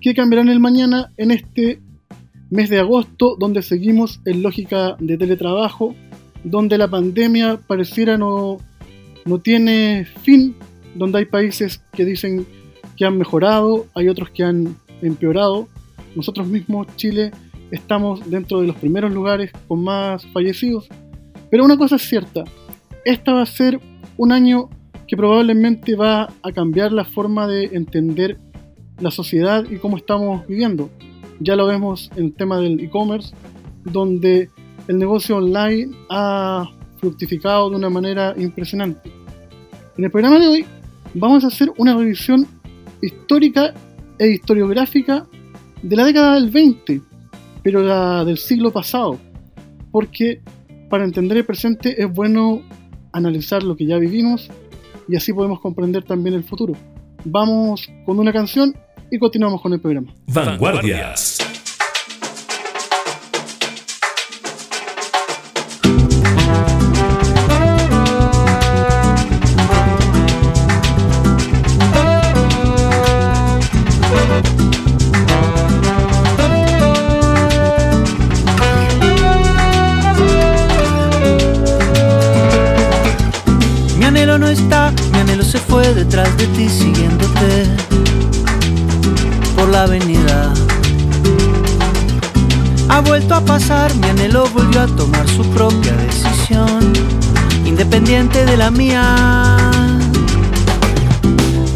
que cambiarán el mañana en este mes de agosto, donde seguimos en lógica de teletrabajo, donde la pandemia pareciera no, no tiene fin, donde hay países que dicen que han mejorado, hay otros que han empeorado. Nosotros mismos, Chile, estamos dentro de los primeros lugares con más fallecidos. Pero una cosa es cierta, esta va a ser un año que probablemente va a cambiar la forma de entender la sociedad y cómo estamos viviendo. Ya lo vemos en el tema del e-commerce, donde el negocio online ha fructificado de una manera impresionante. En el programa de hoy vamos a hacer una revisión histórica e historiográfica de la década del 20, pero la del siglo pasado, porque para entender el presente es bueno analizar lo que ya vivimos y así podemos comprender también el futuro. Vamos con una canción y continuamos con el programa. Vanguardias. Independiente de la mía.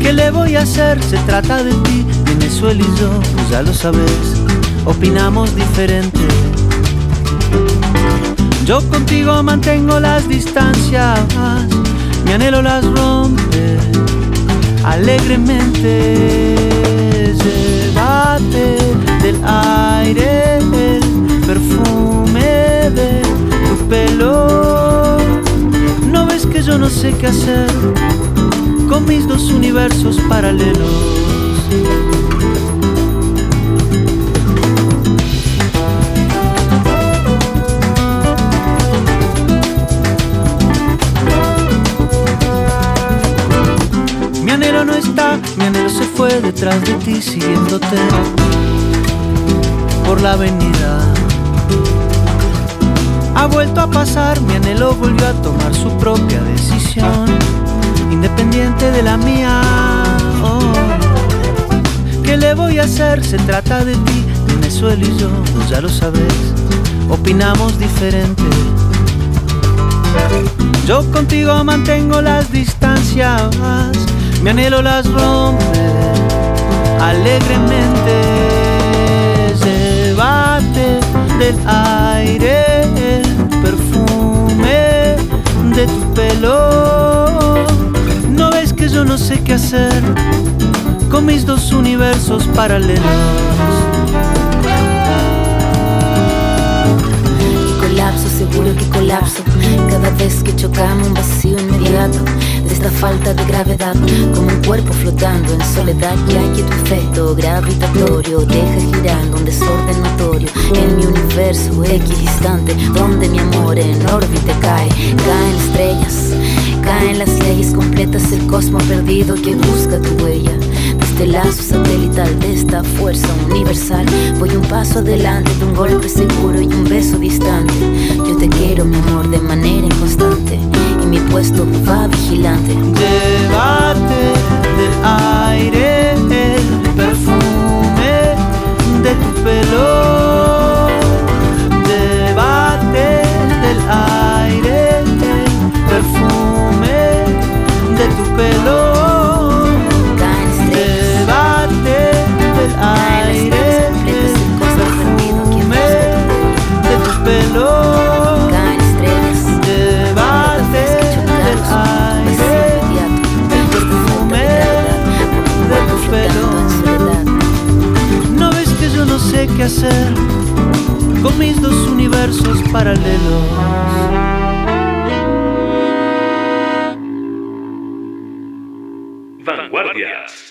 ¿Qué le voy a hacer? Se trata de ti, Venezuela y yo, pues ya lo sabes, opinamos diferente. Yo contigo mantengo las distancias, mi anhelo las rompe alegremente. Llévate del aire el perfume de tu pelo. Yo no sé qué hacer con mis dos universos paralelos. Mi anhelo no está, mi anhelo se fue detrás de ti siguiéndote por la avenida. Ha vuelto a pasar, mi anhelo volvió a tomar su propia decisión, independiente de la mía. Oh. ¿Qué le voy a hacer? Se trata de ti, Venezuela y yo, pues ya lo sabes, opinamos diferente. Yo contigo mantengo las distancias, mi anhelo las rompe alegremente. Llévate del aire tu pelo. No ves que yo no sé qué hacer con mis dos universos paralelos. Colapso, seguro que colapso Cada vez que chocamos un vacío inmediato Esta falta de gravedad Como un cuerpo flotando en soledad Ya que tu efecto gravitatorio Deja girando un desorden notorio En mi universo equidistante Donde mi amor en órbita cae Caen estrellas Caen las leyes completas El cosmos perdido que busca tu huella Este lazo satelital de esta fuerza universal. Voy un paso adelante de un golpe seguro y un beso distante. Yo te quiero mi amor de manera inconstante. Y mi puesto va vigilante. Llévate del aire el perfume de tu pelo. Hacer con mis dos universos paralelos. Vanguardias.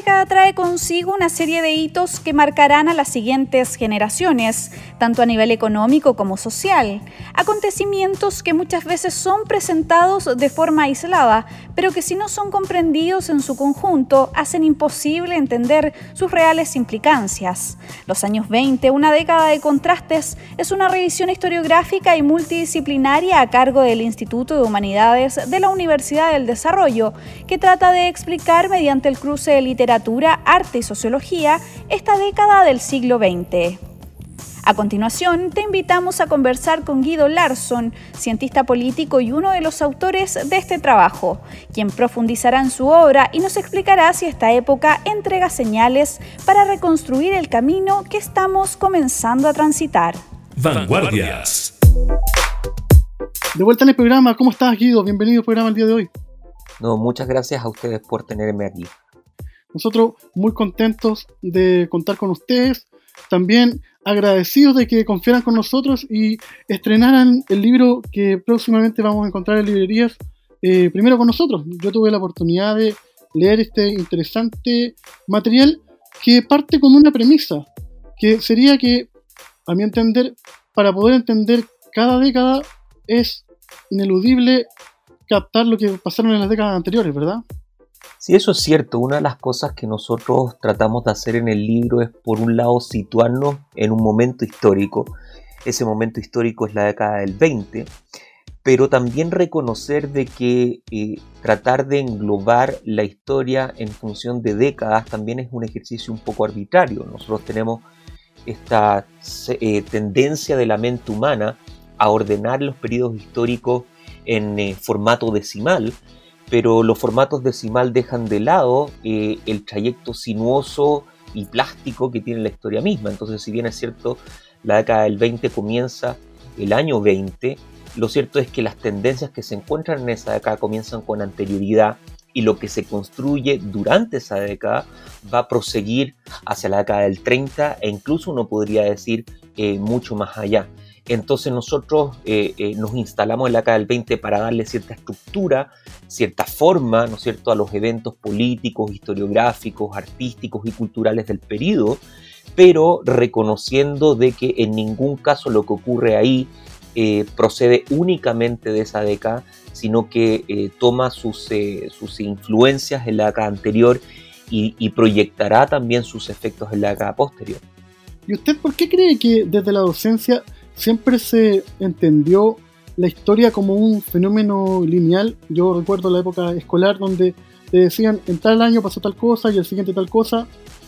Década trae consigo una serie de hitos que marcarán a las siguientes generaciones, tanto a nivel económico como social. Acontecimientos que muchas veces son presentados de forma aislada, pero que si no son comprendidos en su conjunto, hacen imposible entender sus reales implicancias. Los años 20, una década de contrastes, es una revisión historiográfica y multidisciplinaria a cargo del Instituto de Humanidades de la Universidad del Desarrollo, que trata de explicar mediante el cruce de literatura, arte y sociología esta década del siglo XX. A continuación, te invitamos a conversar con Guido Larsson, cientista político y uno de los autores de este trabajo, quien profundizará en su obra y nos explicará si esta época entrega señales para reconstruir el camino que estamos comenzando a transitar. Vanguardias. De vuelta en el programa, ¿cómo estás Guido? Bienvenido al programa el día de hoy. No, muchas gracias a ustedes por tenerme aquí. Nosotros muy contentos de contar con ustedes, también agradecidos de que confiaran con nosotros y estrenaran el libro que próximamente vamos a encontrar en librerías, eh, primero con nosotros. Yo tuve la oportunidad de leer este interesante material que parte con una premisa, que sería que, a mi entender, para poder entender cada década es ineludible captar lo que pasaron en las décadas anteriores, ¿verdad? Sí, eso es cierto. Una de las cosas que nosotros tratamos de hacer en el libro es, por un lado, situarnos en un momento histórico. Ese momento histórico es la década del 20, pero también reconocer de que eh, tratar de englobar la historia en función de décadas también es un ejercicio un poco arbitrario. Nosotros tenemos esta eh, tendencia de la mente humana a ordenar los periodos históricos en eh, formato decimal, pero los formatos decimal dejan de lado eh, el trayecto sinuoso y plástico que tiene la historia misma. Entonces, si bien es cierto, la década del 20 comienza el año 20, lo cierto es que las tendencias que se encuentran en esa década comienzan con anterioridad y lo que se construye durante esa década va a proseguir hacia la década del 30 e incluso uno podría decir eh, mucho más allá. Entonces nosotros eh, eh, nos instalamos en la década del 20 para darle cierta estructura, cierta forma, ¿no es cierto?, a los eventos políticos, historiográficos, artísticos y culturales del periodo, pero reconociendo de que en ningún caso lo que ocurre ahí eh, procede únicamente de esa década, sino que toma sus, sus, influencias en la década anterior y, y proyectará también sus efectos en la década posterior. ¿Y usted por qué cree que desde la docencia siempre se entendió la historia como un fenómeno lineal. Yo recuerdo la época escolar donde te decían en tal año pasó tal cosa y el siguiente tal cosa.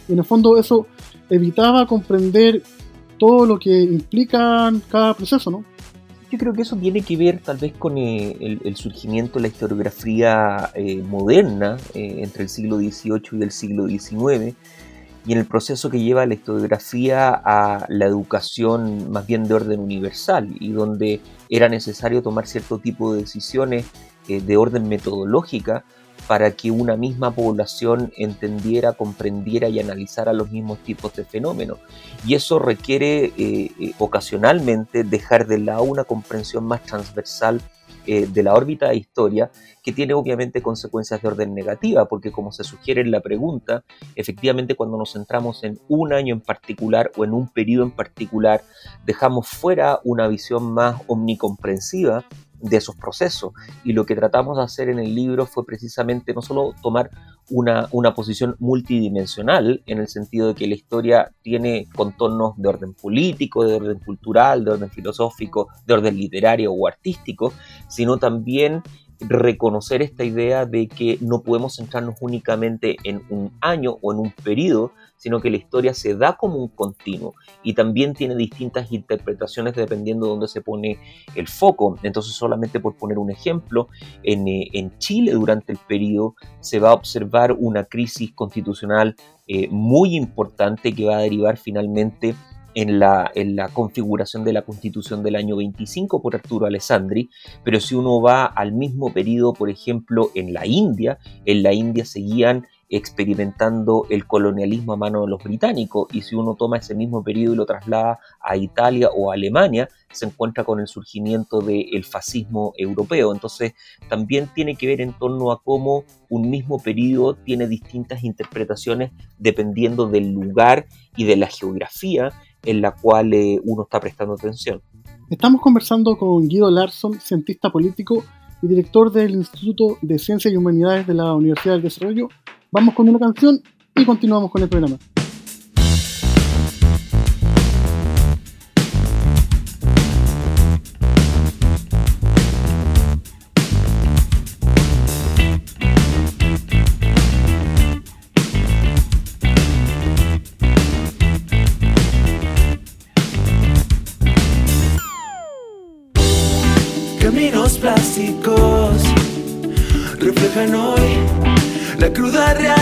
Y en el fondo eso evitaba comprender todo lo que implica cada proceso, ¿no? Yo creo que eso tiene que ver tal vez con eh, el, surgimiento de la historiografía eh, moderna eh, entre el siglo XVIII y el siglo XIX y en el proceso que lleva la historiografía a la educación más bien de orden universal y donde era necesario tomar cierto tipo de decisiones eh, de orden metodológica para que una misma población entendiera, comprendiera y analizara los mismos tipos de fenómenos. Y eso requiere eh, eh, ocasionalmente dejar de lado una comprensión más transversal eh, de la órbita de historia, que tiene obviamente consecuencias de orden negativa, porque como se sugiere en la pregunta, efectivamente cuando nos centramos en un año en particular o en un periodo en particular, dejamos fuera una visión más omnicomprensiva de esos procesos. Y lo que tratamos de hacer en el libro fue precisamente no solo tomar una, una, posición multidimensional, en el sentido de que la historia tiene contornos de orden político, de orden cultural, de orden filosófico, de orden literario o artístico, sino también reconocer esta idea de que no podemos centrarnos únicamente en un año o en un periodo, sino que la historia se da como un continuo y también tiene distintas interpretaciones dependiendo de dónde se pone el foco. Entonces, solamente por poner un ejemplo, en, eh, Chile durante el periodo se va a observar una crisis constitucional eh, muy importante que va a derivar finalmente en la, en la, configuración de la constitución del año 25 por Arturo Alessandri, pero si uno va al mismo periodo, por ejemplo, en la India, en la India seguían experimentando el colonialismo a mano de los británicos y si uno toma ese mismo periodo y lo traslada a Italia o a Alemania, se encuentra con el surgimiento del fascismo europeo. Entonces también tiene que ver en torno a cómo un mismo periodo tiene distintas interpretaciones dependiendo del lugar y de la geografía en la cual eh, uno está prestando atención. Estamos conversando con Guido Larsson, cientista político y director del Instituto de Ciencias y Humanidades de la Universidad del Desarrollo Vamos con una canción y continuamos con el programa. Caminos plásticos reflejan la cruda realidad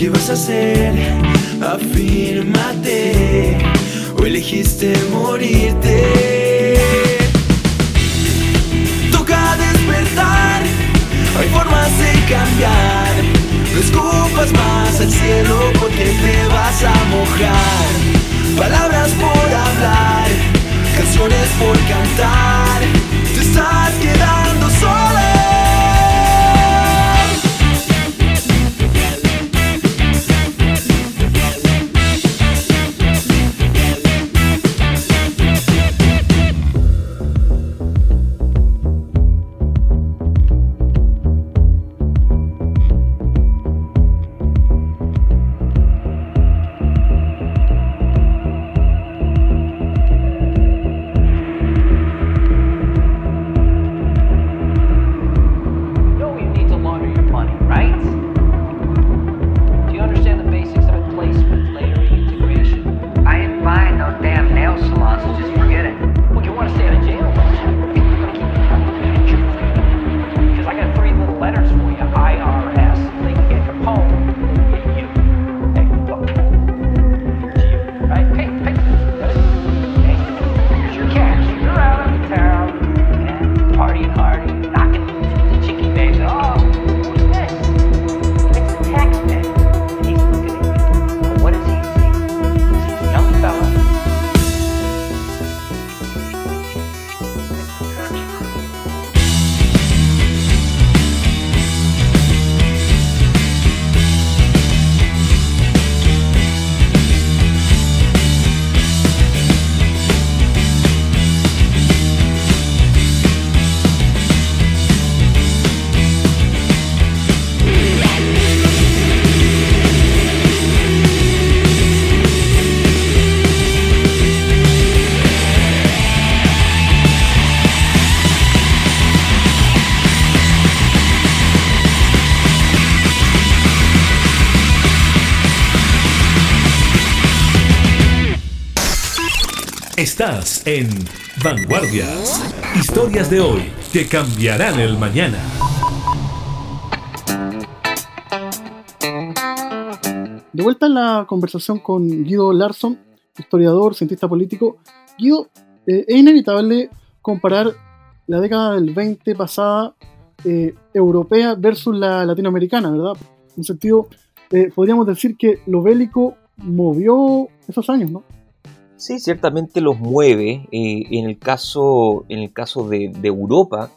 ¿Qué vas a hacer? Afírmate. O elegiste morirte. Toca despertar. Hay formas de cambiar. No escupas más al cielo porque te vas a mojar. Palabras por hablar. Canciones por cantar. Te estás quedando. Vanguardias. Historias de hoy que cambiarán el mañana. De vuelta en la conversación con Guido Larsson, historiador, cientista político. Guido, eh, es inevitable comparar la década del 20 pasada eh, europea versus la latinoamericana, ¿verdad? En sentido, eh, podríamos decir que lo bélico movió esos años, ¿no? Sí, ciertamente los mueve. Eh, en el caso, en el caso de, Europa,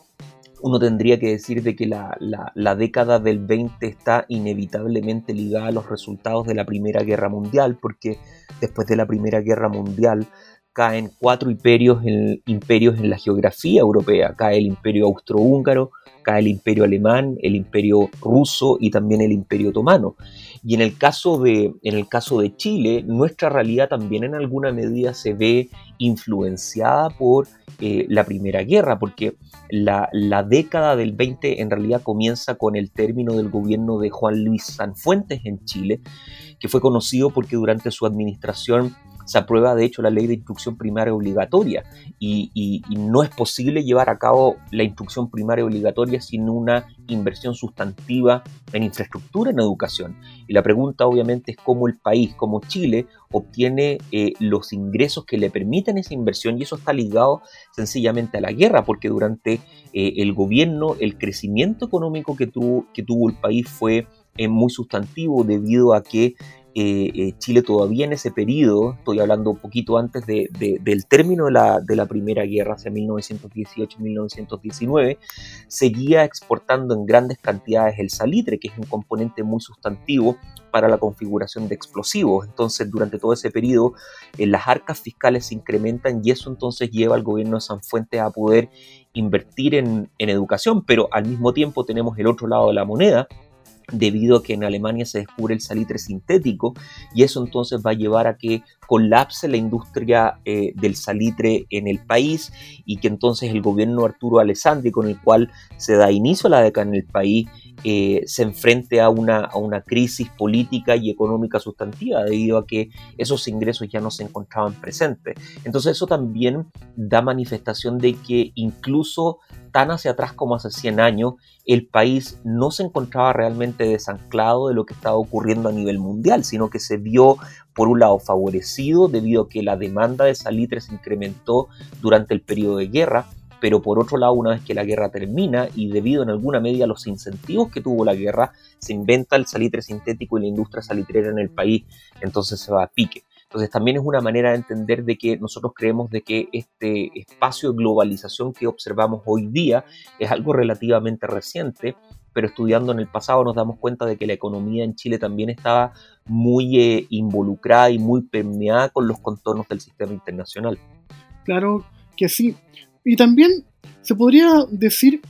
uno tendría que decir de que la, la, década del 20 está inevitablemente ligada a los resultados de la Primera Guerra Mundial, porque después de la Primera Guerra Mundial caen cuatro imperios en, imperios en la geografía europea. Cae el imperio austrohúngaro, cae el imperio alemán, el imperio ruso y también el imperio otomano. Y en el caso de, en el caso de Chile, nuestra realidad también en alguna medida se ve influenciada por eh, la Primera Guerra, porque la, la, década del 20 en realidad comienza con el término del gobierno de Juan Luis Sanfuentes en Chile, que fue conocido porque durante su administración se aprueba de hecho la ley de instrucción primaria obligatoria y, no es posible llevar a cabo la instrucción primaria obligatoria sin una inversión sustantiva en infraestructura en educación. Y la pregunta obviamente es cómo el país, como Chile, obtiene eh, los ingresos que le permiten esa inversión y eso está ligado sencillamente a la guerra, porque durante eh, el gobierno el crecimiento económico que tuvo, que tuvo el país fue eh, muy sustantivo debido a que eh, eh, Chile todavía en ese periodo, estoy hablando un poquito antes de, del término de la, de la, Primera Guerra, hacia 1918-1919, seguía exportando en grandes cantidades el salitre, que es un componente muy sustantivo para la configuración de explosivos. Entonces, durante todo ese periodo, eh, las arcas fiscales se incrementan y eso entonces lleva al gobierno de San Fuentes a poder invertir en, en educación, pero al mismo tiempo tenemos el otro lado de la moneda, debido a que en Alemania se descubre el salitre sintético y eso entonces va a llevar a que colapse la industria eh, del salitre en el país y que entonces el gobierno Arturo Alessandri con el cual se da inicio a la década en el país eh, se enfrente a una, a una crisis política y económica sustantiva debido a que esos ingresos ya no se encontraban presentes. Entonces eso también da manifestación de que incluso tan hacia atrás como hace 100 años, el país no se encontraba realmente desanclado de lo que estaba ocurriendo a nivel mundial, sino que se vio, por un lado, favorecido debido a que la demanda de salitre se incrementó durante el periodo de guerra, pero por otro lado, una vez que la guerra termina y debido en alguna medida a los incentivos que tuvo la guerra, se inventa el salitre sintético y la industria salitrera en el país, entonces se va a pique. Entonces también es una manera de entender de que nosotros creemos de que este espacio de globalización que observamos hoy día es algo relativamente reciente, pero estudiando en el pasado nos damos cuenta de que la economía en Chile también estaba muy eh, involucrada y muy permeada con los contornos del sistema internacional. Claro que sí. Y también se podría decir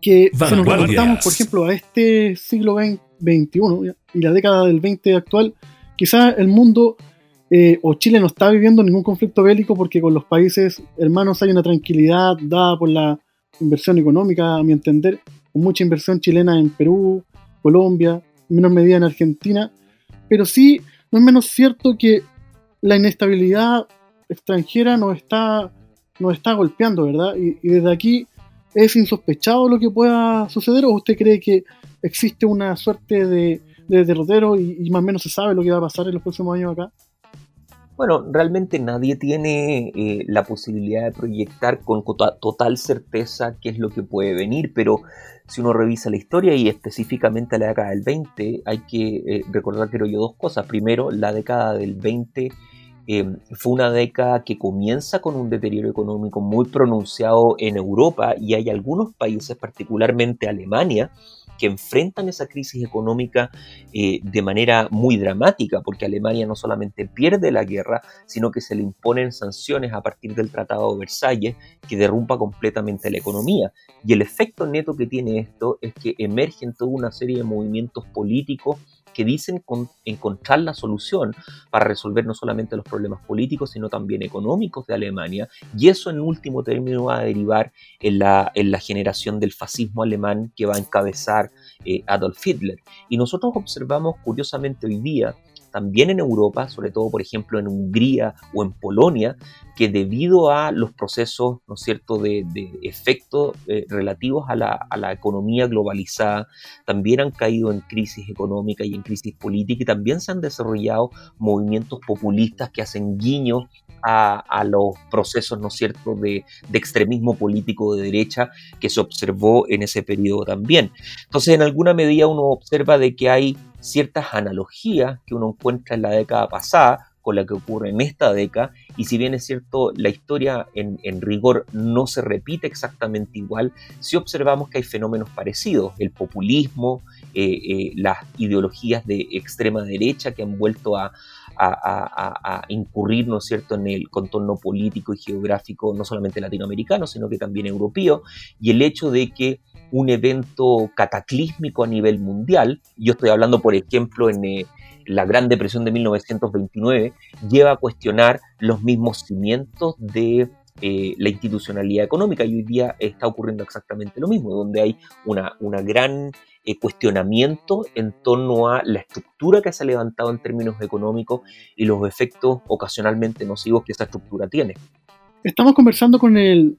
que si nos reportamos, por ejemplo, a este siglo XXI y la década del 20 actual, quizás el mundo eh, o Chile no está viviendo ningún conflicto bélico porque con los países hermanos hay una tranquilidad dada por la inversión económica, a mi entender, con mucha inversión chilena en Perú, Colombia, en menor medida en Argentina, pero sí no es menos cierto que la inestabilidad extranjera nos está nos está golpeando, ¿verdad? Y, desde aquí es insospechado lo que pueda suceder o usted cree que existe una suerte de, derrotero y, más o menos se sabe lo que va a pasar en los próximos años acá? Bueno, realmente nadie tiene eh, la posibilidad de proyectar con total certeza qué es lo que puede venir, pero si uno revisa la historia y específicamente la década del 20, hay que eh, recordar, creo yo, dos cosas. Primero, la década del 20 Em, fue una década que comienza con un deterioro económico muy pronunciado en Europa y hay algunos países, particularmente Alemania, que enfrentan esa crisis económica eh, de manera muy dramática, porque Alemania no solamente pierde la guerra, sino que se le imponen sanciones a partir del Tratado de Versalles que derrumpa completamente la economía. Y el efecto neto que tiene esto es que emergen toda una serie de movimientos políticos que dicen encontrar la solución para resolver no solamente los problemas políticos, sino también económicos de Alemania, y eso en último término va a derivar en la, en la generación del fascismo alemán que va a encabezar eh, Adolf Hitler. Y nosotros observamos curiosamente hoy día también en Europa, sobre todo por ejemplo en Hungría o en Polonia, que debido a los procesos, ¿no es cierto?, de, efectos eh, relativos a la, a la, economía globalizada, también han caído en crisis económica y en crisis política y también se han desarrollado movimientos populistas que hacen guiño a, los procesos, ¿no es cierto?, de, de, extremismo político de derecha que se observó en ese periodo también. Entonces, en alguna medida uno observa de que hay ciertas analogías que uno encuentra en la década pasada con la que ocurre en esta década, y si bien es cierto, la historia en, rigor no se repite exactamente igual, sí observamos que hay fenómenos parecidos, el populismo, eh, eh, las ideologías de extrema derecha que han vuelto a, incurrir, ¿no cierto?, en el contorno político y geográfico, no solamente latinoamericano, sino que también europeo, y el hecho de que un evento cataclísmico a nivel mundial, yo estoy hablando, por ejemplo, en... Eh, la Gran Depresión de 1929 lleva a cuestionar los mismos cimientos de eh, la institucionalidad económica y hoy día está ocurriendo exactamente lo mismo, donde hay una, una gran eh, cuestionamiento en torno a la estructura que se ha levantado en términos económicos y los efectos ocasionalmente nocivos que esa estructura tiene. Estamos conversando con el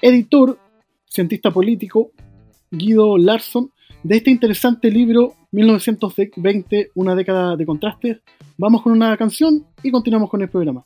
editor, cientista político, Guido Larson, de este interesante libro 1920, una década de contrastes. Vamos con una canción y continuamos con el programa.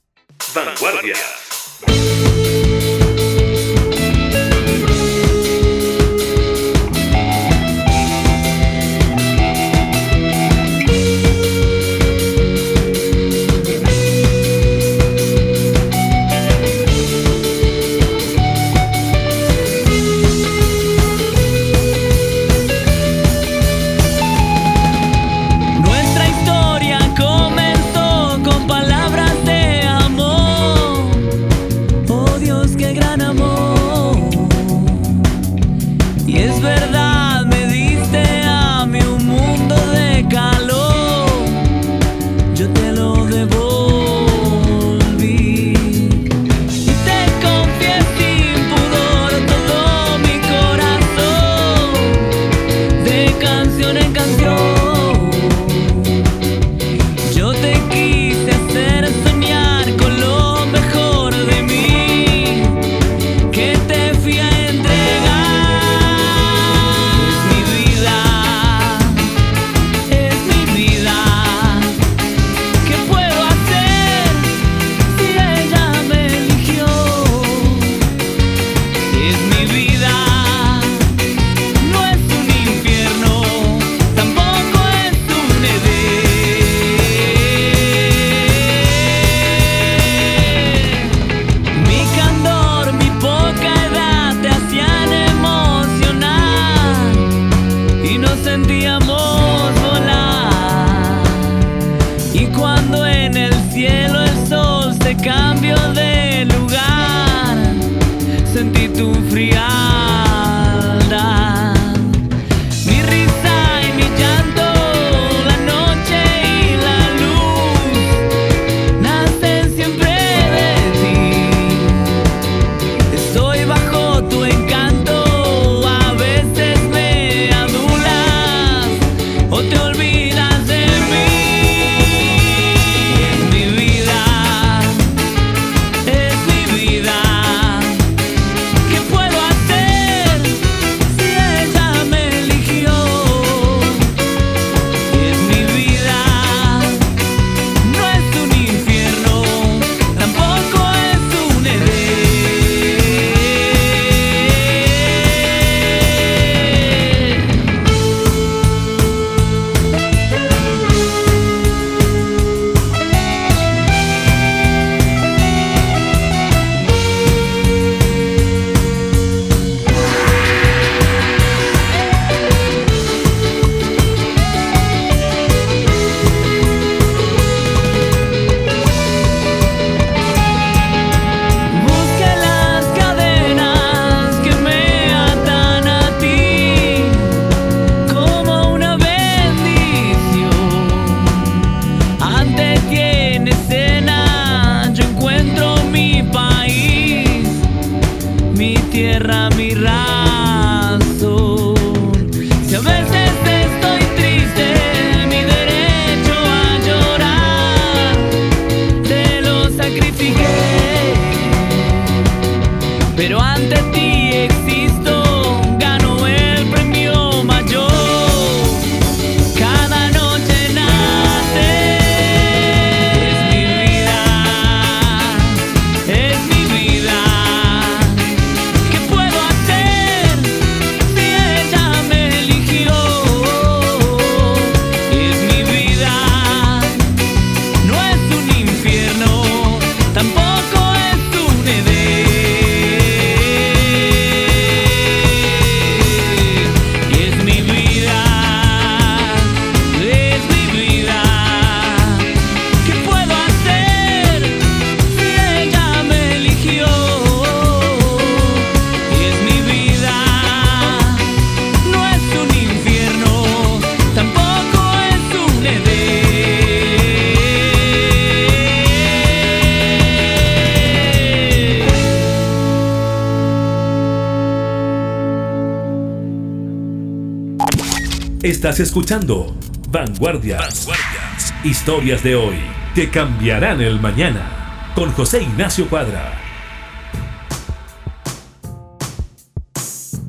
Estás escuchando Vanguardias. Vanguardias. Historias de hoy que cambiarán el mañana. Con José Ignacio Cuadra.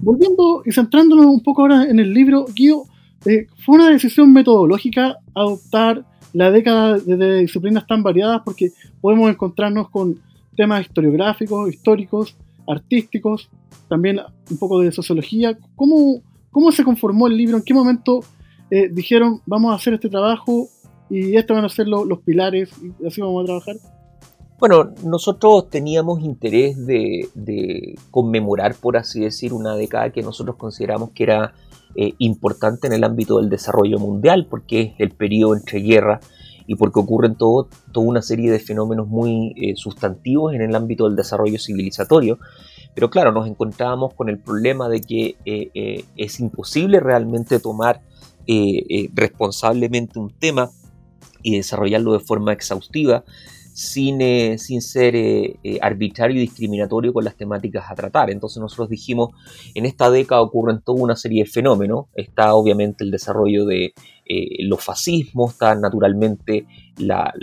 Volviendo y centrándonos un poco ahora en el libro, Guido, eh, fue una decisión metodológica adoptar la década de, disciplinas tan variadas porque podemos encontrarnos con temas historiográficos, históricos, artísticos, también un poco de sociología. ¿Cómo, cómo se conformó el libro? ¿En qué momento eh, dijeron vamos a hacer este trabajo y estos van a ser los pilares y así vamos a trabajar? Bueno, nosotros teníamos interés de, conmemorar, por así decir, una década que nosotros consideramos que era eh, importante en el ámbito del desarrollo mundial, porque es el periodo entre guerras y porque ocurren toda una serie de fenómenos muy eh, sustantivos en el ámbito del desarrollo civilizatorio. Pero claro, nos encontrábamos con el problema de que eh, es imposible realmente tomar responsablemente un tema y desarrollarlo de forma exhaustiva sin, sin ser eh, eh, arbitrario y discriminatorio con las temáticas a tratar. Entonces nosotros dijimos, en esta década ocurren toda una serie de fenómenos. Está obviamente el desarrollo de eh, los fascismos, está naturalmente la,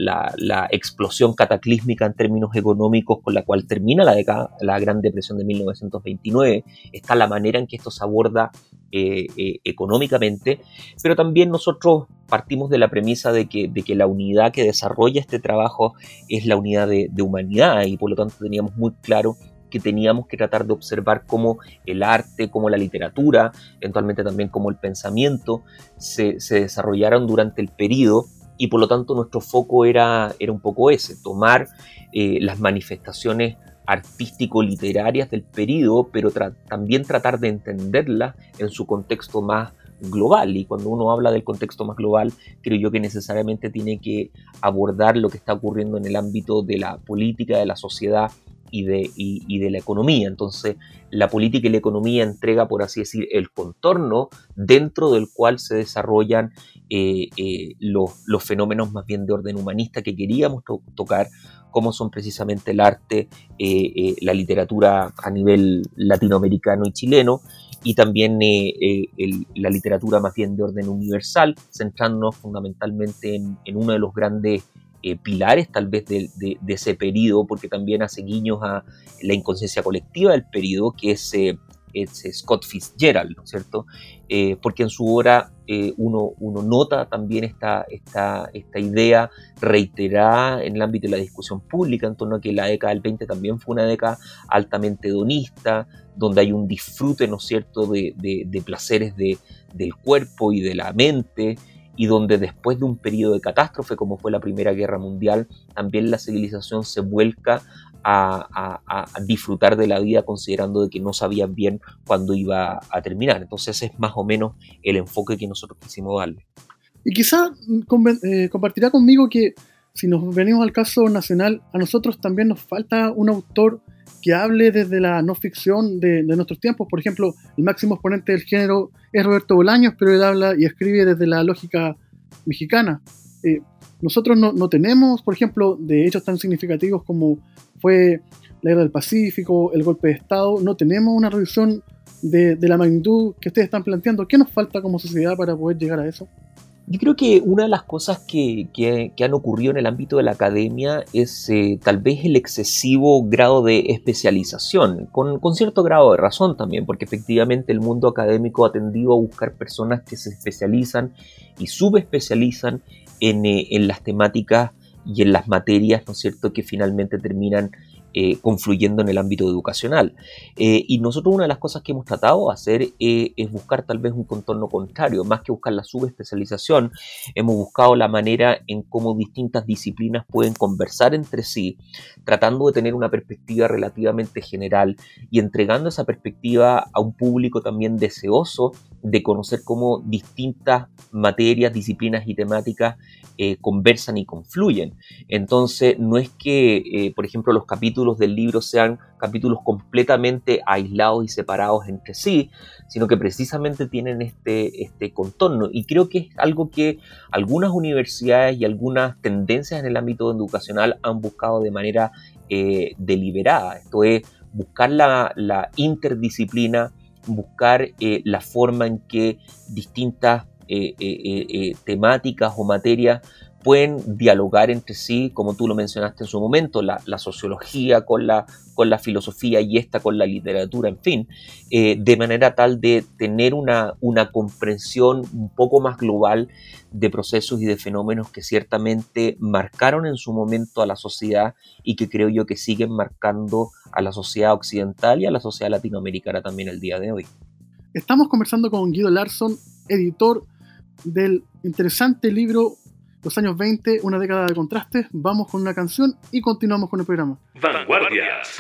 explosión cataclísmica en términos económicos con la cual termina la, la Gran Depresión de 1929, está la manera en que esto se aborda eh, eh, económicamente, pero también nosotros partimos de la premisa de que, de que, la unidad que desarrolla este trabajo es la unidad de humanidad y por lo tanto teníamos muy claro que teníamos que tratar de observar cómo el arte, cómo la literatura, eventualmente también cómo el pensamiento se, desarrollaron durante el periodo y por lo tanto nuestro foco era, era un poco ese, tomar eh, las manifestaciones artístico-literarias del periodo, pero también tratar de entenderlas en su contexto más global. Y cuando uno habla del contexto más global, creo yo que necesariamente tiene que abordar lo que está ocurriendo en el ámbito de la política, de la sociedad y de, y, de la economía. Entonces, la política y la economía entrega, por así decir, el contorno dentro del cual se desarrollan eh, eh, los, fenómenos más bien de orden humanista que queríamos tocar, como son precisamente el arte, eh, la literatura a nivel latinoamericano y chileno, y también la literatura más bien de orden universal, centrándonos fundamentalmente en, en uno de los grandes eh, pilares tal vez de, ese periodo, porque también hace guiños a la inconsciencia colectiva del periodo, que es, eh, Scott Fitzgerald, ¿no es cierto? Eh, porque en su obra uno, uno, nota también esta, esta, esta idea reiterada en el ámbito de la discusión pública, en torno a que la década del 20 también fue una década altamente hedonista, donde hay un disfrute, ¿no es cierto?, de, de placeres del cuerpo y de la mente, y donde después de un periodo de catástrofe como fue la Primera Guerra Mundial, también la civilización se vuelca a, disfrutar de la vida considerando de que no sabían bien cuándo iba a terminar. Entonces es más o menos el enfoque que nosotros quisimos darle. Y quizá eh, compartirá conmigo que si nos venimos al caso nacional, a nosotros también nos falta un autor que hable desde la no ficción de, nuestros tiempos. Por ejemplo, el máximo exponente del género es Roberto Bolaños, pero él habla y escribe desde la lógica mexicana. Eh, nosotros no, tenemos, por ejemplo, de hechos tan significativos como fue la guerra del Pacífico, el golpe de Estado, no tenemos una revisión de, de la magnitud que ustedes están planteando. ¿Qué nos falta como sociedad para poder llegar a eso? Yo creo que una de las cosas que, han ocurrido en el ámbito de la academia es eh, tal vez el excesivo grado de especialización, con, cierto grado de razón también, porque efectivamente el mundo académico ha tendido a buscar personas que se especializan y subespecializan en, eh, en las temáticas y en las materias, ¿no es cierto?, que finalmente terminan eh, confluyendo en el ámbito educacional. Eh, y nosotros una de las cosas que hemos tratado de hacer eh, es buscar tal vez un contorno contrario, más que buscar la subespecialización, hemos buscado la manera en cómo distintas disciplinas pueden conversar entre sí, tratando de tener una perspectiva relativamente general y entregando esa perspectiva a un público también deseoso de conocer cómo distintas materias, disciplinas y temáticas eh, conversan y confluyen. Entonces, no es que, eh, por ejemplo, los capítulos del libro sean capítulos completamente aislados y separados entre sí, sino que precisamente tienen este, este contorno. Y creo que es algo que algunas universidades y algunas tendencias en el ámbito educacional han buscado de manera eh, deliberada. Esto es buscar la, la interdisciplina, buscar la forma en que distintas temáticas o materias pueden dialogar entre sí, como tú lo mencionaste en su momento, la, sociología con la, filosofía y esta con la literatura, en fin, eh, de manera tal de tener una, una comprensión un poco más global de procesos y de fenómenos que ciertamente marcaron en su momento a la sociedad y que creo yo que siguen marcando a la sociedad occidental y a la sociedad latinoamericana también el día de hoy. Estamos conversando con Guido Larson, editor del interesante libro los años 20, una década de contrastes, vamos con una canción y continuamos con el programa. Vanguardias.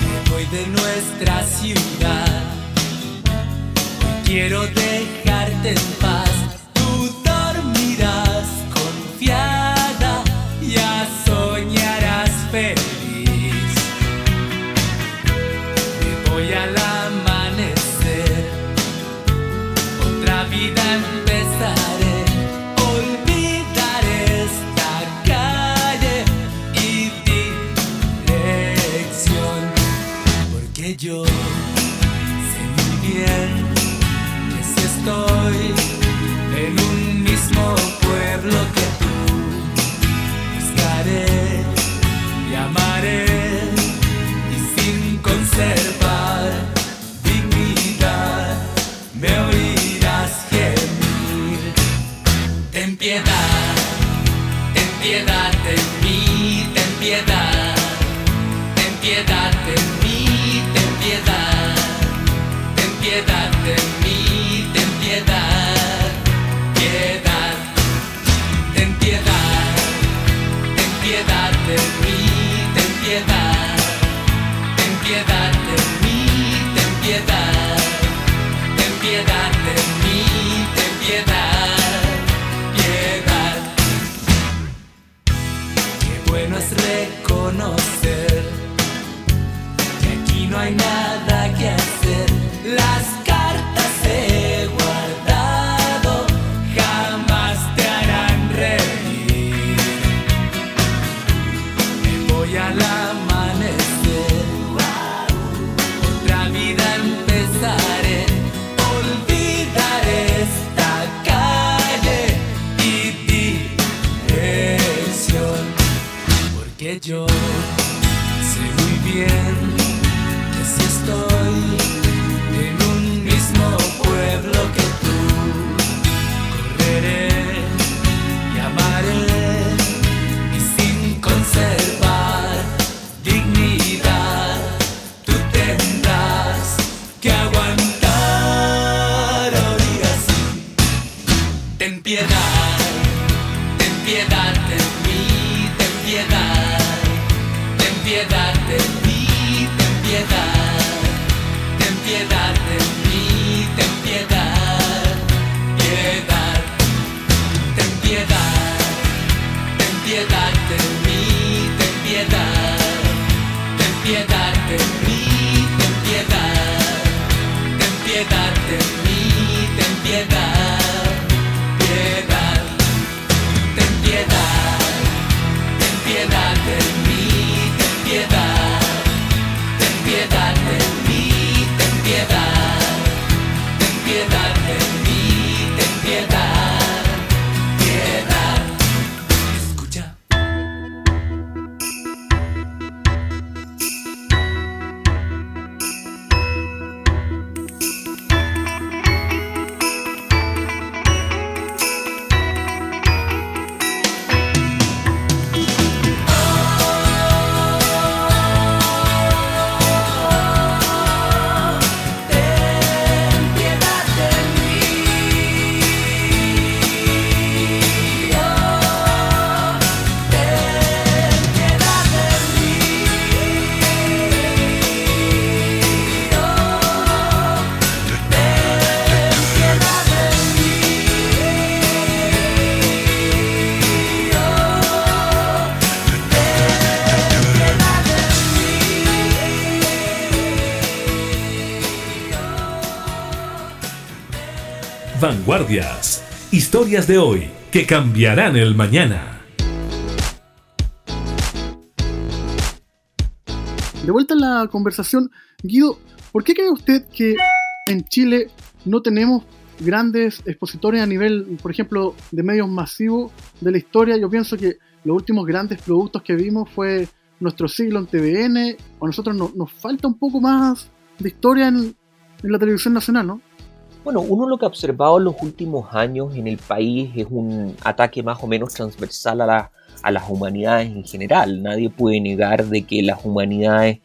Me voy de nuestra ciudad. quiero dejarte en paz Vanguardias. Historias de hoy que cambiarán el mañana. De vuelta a la conversación, Guido, ¿por qué cree usted que en Chile no tenemos grandes expositores a nivel, por ejemplo, de medios masivos de la historia? Yo pienso que los últimos grandes productos que vimos fue nuestro siglo en TVN, a nosotros nos falta un poco más de historia en la televisión nacional, ¿no? Bueno, uno lo que ha observado en los últimos años en el país es un ataque más o menos transversal a, a las humanidades en general. Nadie puede negar de que las humanidades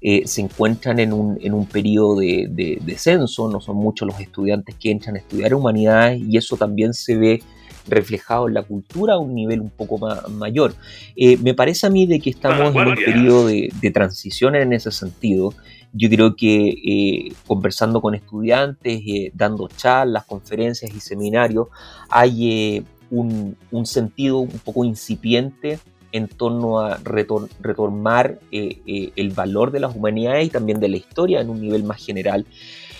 eh, se encuentran en un, en un periodo de, de descenso, no son muchos los estudiantes que entran a estudiar humanidades y eso también se ve reflejado en la cultura a un nivel un poco más, mayor. Eh, me parece a mí de que estamos en un periodo de, de transición en ese sentido yo creo que eh, conversando con estudiantes, eh, dando charlas, conferencias y seminarios, hay eh, un, sentido un poco incipiente en torno a retomar el valor de las humanidades y también de la historia en un nivel más general.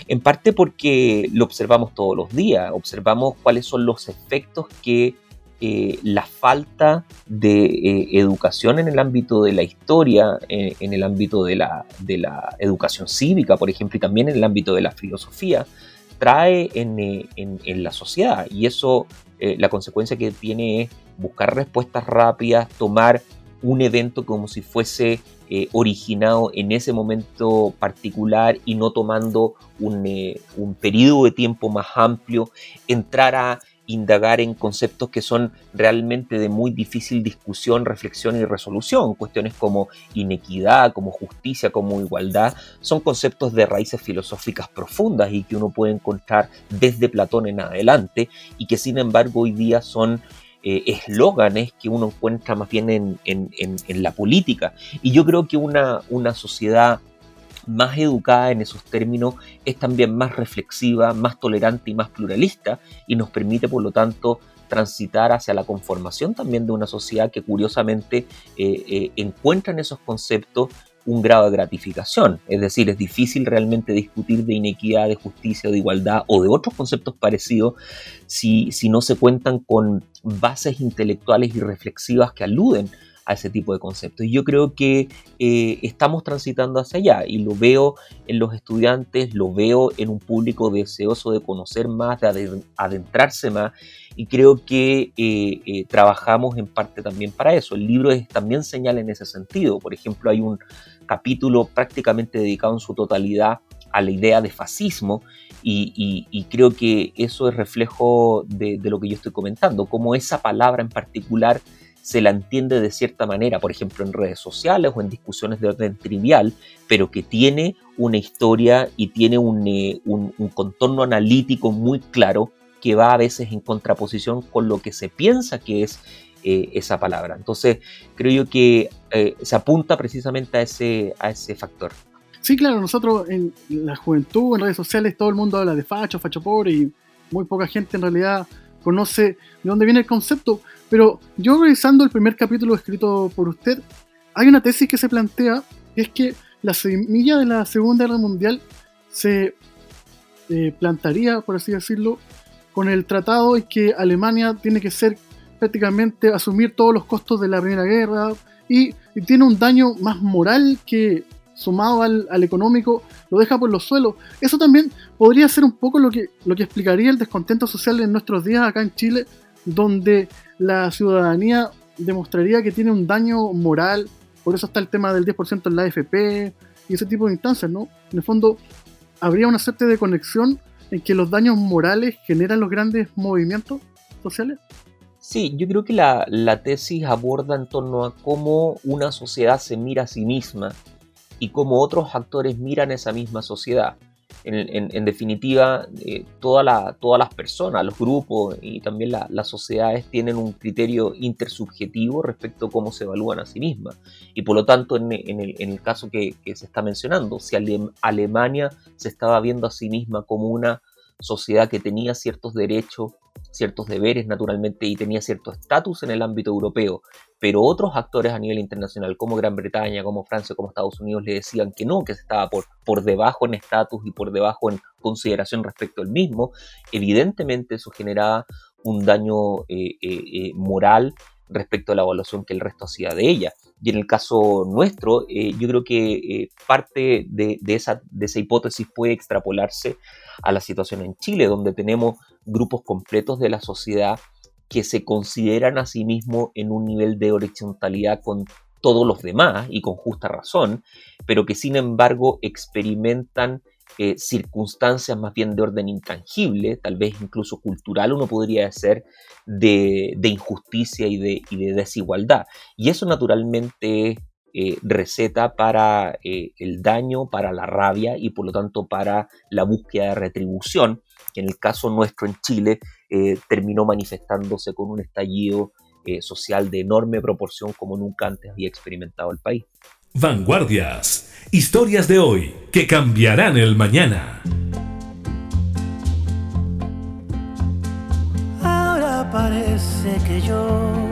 En parte porque lo observamos todos los días, observamos cuáles son los efectos que eh, la falta de eh, educación en el ámbito de la historia, eh, en el ámbito de la, de la, educación cívica, por ejemplo, y también en el ámbito de la filosofía, trae en, la sociedad. Y eso, la consecuencia que tiene es buscar respuestas rápidas, tomar un evento como si fuese originado en ese momento particular y no tomando un, un periodo de tiempo más amplio, entrar a indagar en conceptos que son realmente de muy difícil discusión, reflexión y resolución. Cuestiones como inequidad, como justicia, como igualdad, son conceptos de raíces filosóficas profundas y que uno puede encontrar desde Platón en adelante y que sin embargo hoy día son eh, eslóganes que uno encuentra más bien en, en, la política. Y yo creo que una, una sociedad más educada en esos términos, es también más reflexiva, más tolerante y más pluralista y nos permite, por lo tanto, transitar hacia la conformación también de una sociedad que curiosamente eh, eh, encuentra en esos conceptos un grado de gratificación. Es decir, es difícil realmente discutir de inequidad, de justicia, de igualdad o de otros conceptos parecidos si, si no se cuentan con bases intelectuales y reflexivas que aluden a ese tipo de conceptos. Y yo creo que eh, estamos transitando hacia allá y lo veo en los estudiantes, lo veo en un público deseoso de conocer más, de adentrarse más y creo que eh, eh, trabajamos en parte también para eso. El libro es, también señala en ese sentido. Por ejemplo, hay un capítulo prácticamente dedicado en su totalidad a la idea de fascismo y, creo que eso es reflejo de, de, lo que yo estoy comentando, como esa palabra en particular se la entiende de cierta manera, por ejemplo en redes sociales o en discusiones de orden trivial, pero que tiene una historia y tiene un, eh, contorno analítico muy claro que va a veces en contraposición con lo que se piensa que es eh, esa palabra. Entonces, creo yo que eh, se apunta precisamente a ese, a ese factor. Sí, claro, nosotros en la juventud, en redes sociales, todo el mundo habla de facho, facho pobre y muy poca gente en realidad conoce de dónde viene el concepto. Pero yo revisando el primer capítulo escrito por usted, hay una tesis que se plantea, que es que la semilla de la Segunda Guerra Mundial se eh, plantaría, por así decirlo, con el tratado y que Alemania tiene que ser prácticamente asumir todos los costos de la Primera Guerra y, tiene un daño más moral que sumado al, al, económico lo deja por los suelos. Eso también podría ser un poco lo que, lo que explicaría el descontento social en nuestros días acá en Chile, donde la ciudadanía demostraría que tiene un daño moral, por eso está el tema del 10% en la AFP y ese tipo de instancias, ¿no? En el fondo, habría una suerte de conexión en que los daños morales generan los grandes movimientos sociales. Sí, yo creo que la, la tesis aborda en torno a cómo una sociedad se mira a sí misma y cómo otros actores miran esa misma sociedad en, definitiva, eh, todas las personas, los grupos y también las sociedades tienen un criterio intersubjetivo respecto a cómo se evalúan a sí mismas. Y por lo tanto, en, el, caso que, se está mencionando, si Alemania se estaba viendo a sí misma como una sociedad que tenía ciertos derechos ciertos deberes naturalmente y tenía cierto estatus en el ámbito europeo, pero otros actores a nivel internacional como Gran Bretaña, como Francia, como Estados Unidos le decían que no, que se estaba por, por debajo en estatus y por debajo en consideración respecto al mismo, evidentemente eso generaba un daño eh, eh, eh, moral respecto a la evaluación que el resto hacía de ella. Y en el caso nuestro, yo creo que parte de, esa, de esa hipótesis puede extrapolarse a la situación en Chile, donde tenemos grupos completos de la sociedad que se consideran a sí mismos en un nivel de horizontalidad con todos los demás y con justa razón, pero que sin embargo experimentan eh, circunstancias más bien de orden intangible, tal vez incluso cultural, uno podría decir, de, injusticia y de, desigualdad. Y eso naturalmente eh, receta para eh, el daño, para la rabia y por lo tanto para la búsqueda de retribución, que en el caso nuestro en Chile terminó manifestándose con un estallido social de enorme proporción como nunca antes había experimentado el país. Vanguardias. Historias de hoy que cambiarán el mañana. Ahora parece que yo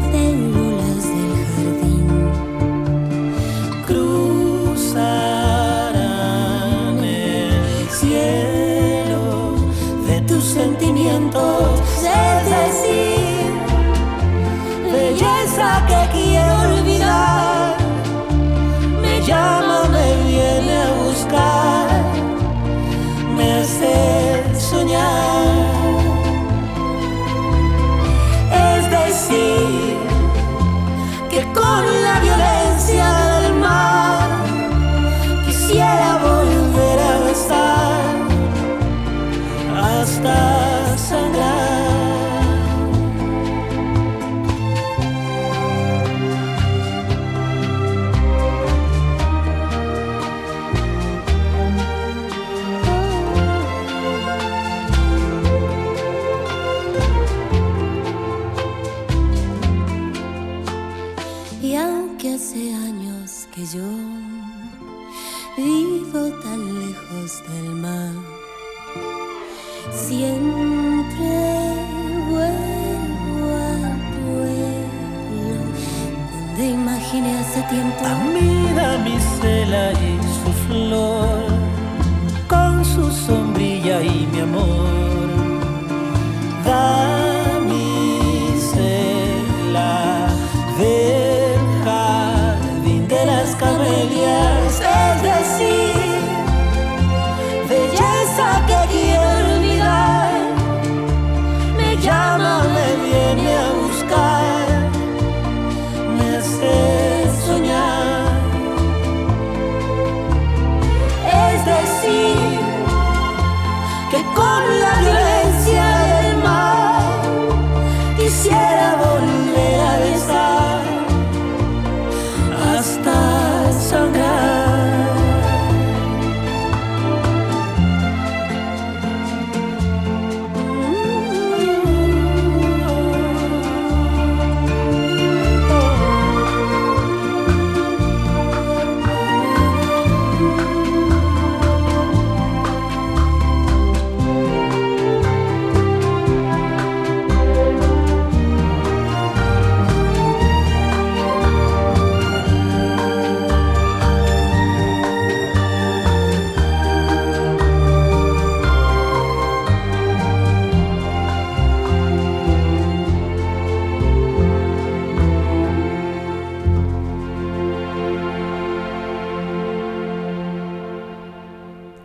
sentimientos. Es decir, belleza que las camelias, es decir.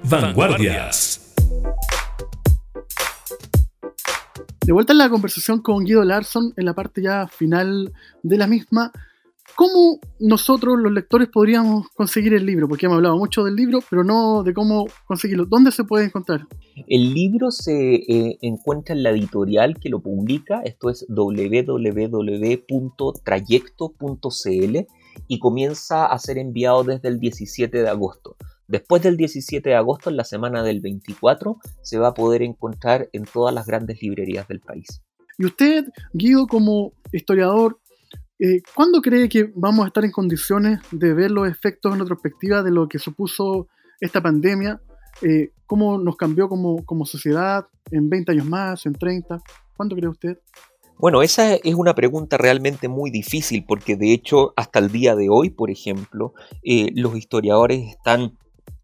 Vanguardias. De vuelta en la conversación con Guido Larson, en la parte ya final de la misma, ¿Cómo nosotros, los lectores, podríamos conseguir el libro? Porque hemos hablado mucho del libro, pero no de cómo conseguirlo. ¿Dónde se puede encontrar? El libro se eh, encuentra en la editorial que lo publica, esto es www.trayecto.cl y comienza a ser enviado desde el 17 de agosto. Después del 17 de agosto, en la semana del 24, se va a poder encontrar en todas las grandes librerías del país. Y usted, Guido, como historiador, eh, ¿Cuándo cree que vamos a estar en condiciones de ver los efectos en retrospectiva de lo que supuso esta pandemia? Eh, ¿Cómo nos cambió como, como sociedad en 20 años más, en 30? ¿Cuándo cree usted? Bueno, esa es una pregunta realmente muy difícil porque de hecho hasta el día de hoy, por ejemplo, eh, los historiadores están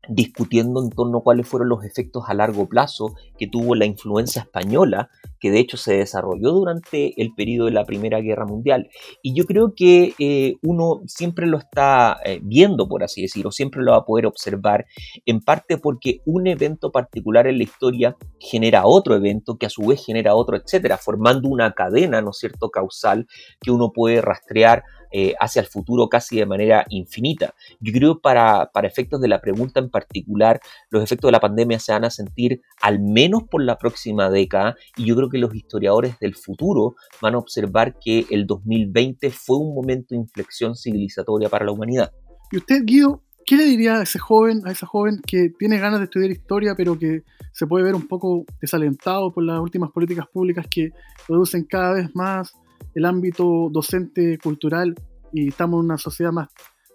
discutiendo en torno a cuáles fueron los efectos a largo plazo que tuvo la influencia española, que de hecho se desarrolló durante el periodo de la Primera Guerra Mundial. Y yo creo que eh, uno siempre lo está eh, viendo, por así decirlo, siempre lo va a poder observar, en parte porque un evento particular en la historia genera otro evento, que a su vez genera otro, etcétera, formando una cadena, ¿no cierto?, causal que uno puede rastrear eh, hacia el futuro casi de manera infinita. Yo creo para, para efectos de la pregunta en particular, los efectos de la pandemia se van a sentir al menos por la próxima década y yo creo que los historiadores del futuro van a observar que el 2020 fue un momento de inflexión civilizatoria para la humanidad. ¿Y usted, Guido, ¿Qué le diría a ese joven, a esa joven que tiene ganas de estudiar historia, pero que se puede ver un poco desalentado por las últimas políticas públicas que producen cada vez más el ámbito docente cultural y estamos en una sociedad más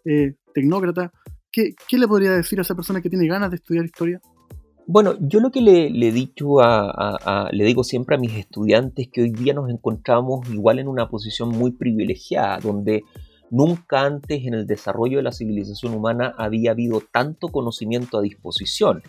eh, tecnócrata, ¿qué, le podría decir a esa persona que tiene ganas de estudiar historia? Bueno, yo lo que le, he dicho a, le digo siempre a mis estudiantes que hoy día nos encontramos igual en una posición muy privilegiada, donde nunca antes en el desarrollo de la civilización humana había habido tanto conocimiento a disposición.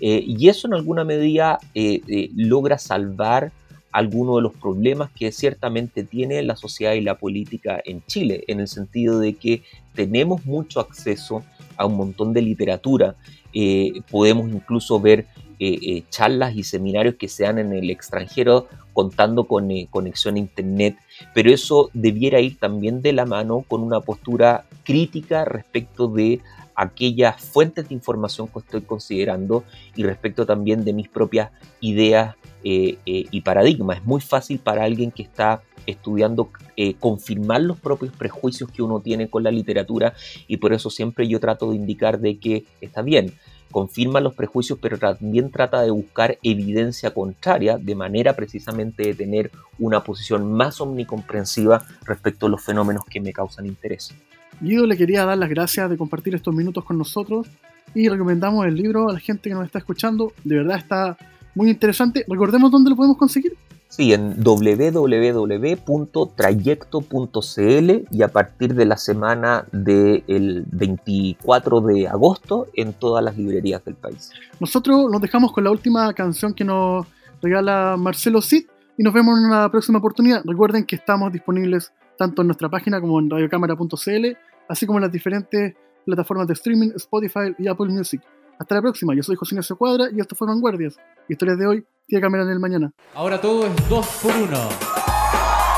Eh, y eso en alguna medida eh, logra salvar algunos de los problemas que ciertamente tiene la sociedad y la política en Chile, en el sentido de que tenemos mucho acceso a un montón de literatura, eh, podemos incluso ver eh, eh, charlas y seminarios que se dan en el extranjero contando con conexión a Internet, pero eso debiera ir también de la mano con una postura crítica respecto de aquellas fuentes de información que estoy considerando y respecto también de mis propias ideas eh, eh, y paradigma. Es muy fácil para alguien que está estudiando eh, confirmar los propios prejuicios que uno tiene con la literatura y por eso siempre yo trato de indicar de que está bien, confirma los prejuicios, pero también trata de buscar evidencia contraria de manera precisamente de tener una posición más omnicomprensiva respecto a los fenómenos que me causan interés. Guido le quería dar las gracias de compartir estos minutos con nosotros y recomendamos el libro a la gente que nos está escuchando. De verdad está muy interesante. Recordemos dónde lo podemos conseguir. Sí, en www.trayecto.cl y a partir de la semana del 24 de agosto en todas las librerías del país. Nosotros nos dejamos con la última canción que nos regala Marcelo Cid y nos vemos en una próxima oportunidad. Recuerden que estamos disponibles tanto en nuestra página como en radiocámara.cl, así como en las diferentes plataformas de streaming, Spotify y Apple Music. Hasta la próxima, yo soy José Ignacio Cuadra y esto fue Vanguardias. Historias de hoy, tía cámara en el mañana. Ahora todo es 2 por 1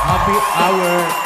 Happy Hour